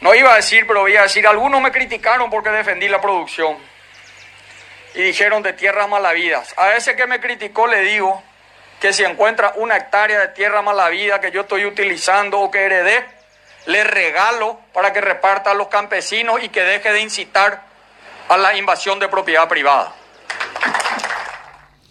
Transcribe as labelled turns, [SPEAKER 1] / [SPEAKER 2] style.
[SPEAKER 1] No iba a decir, pero voy a decir, algunos me criticaron porque defendí la producción. Y dijeron de tierras malavidas. A ese que me criticó le digo que si encuentra una hectárea de tierra malavida que yo estoy utilizando o que heredé, le regalo para que reparta a los campesinos y que deje de incitar a la invasión de propiedad privada.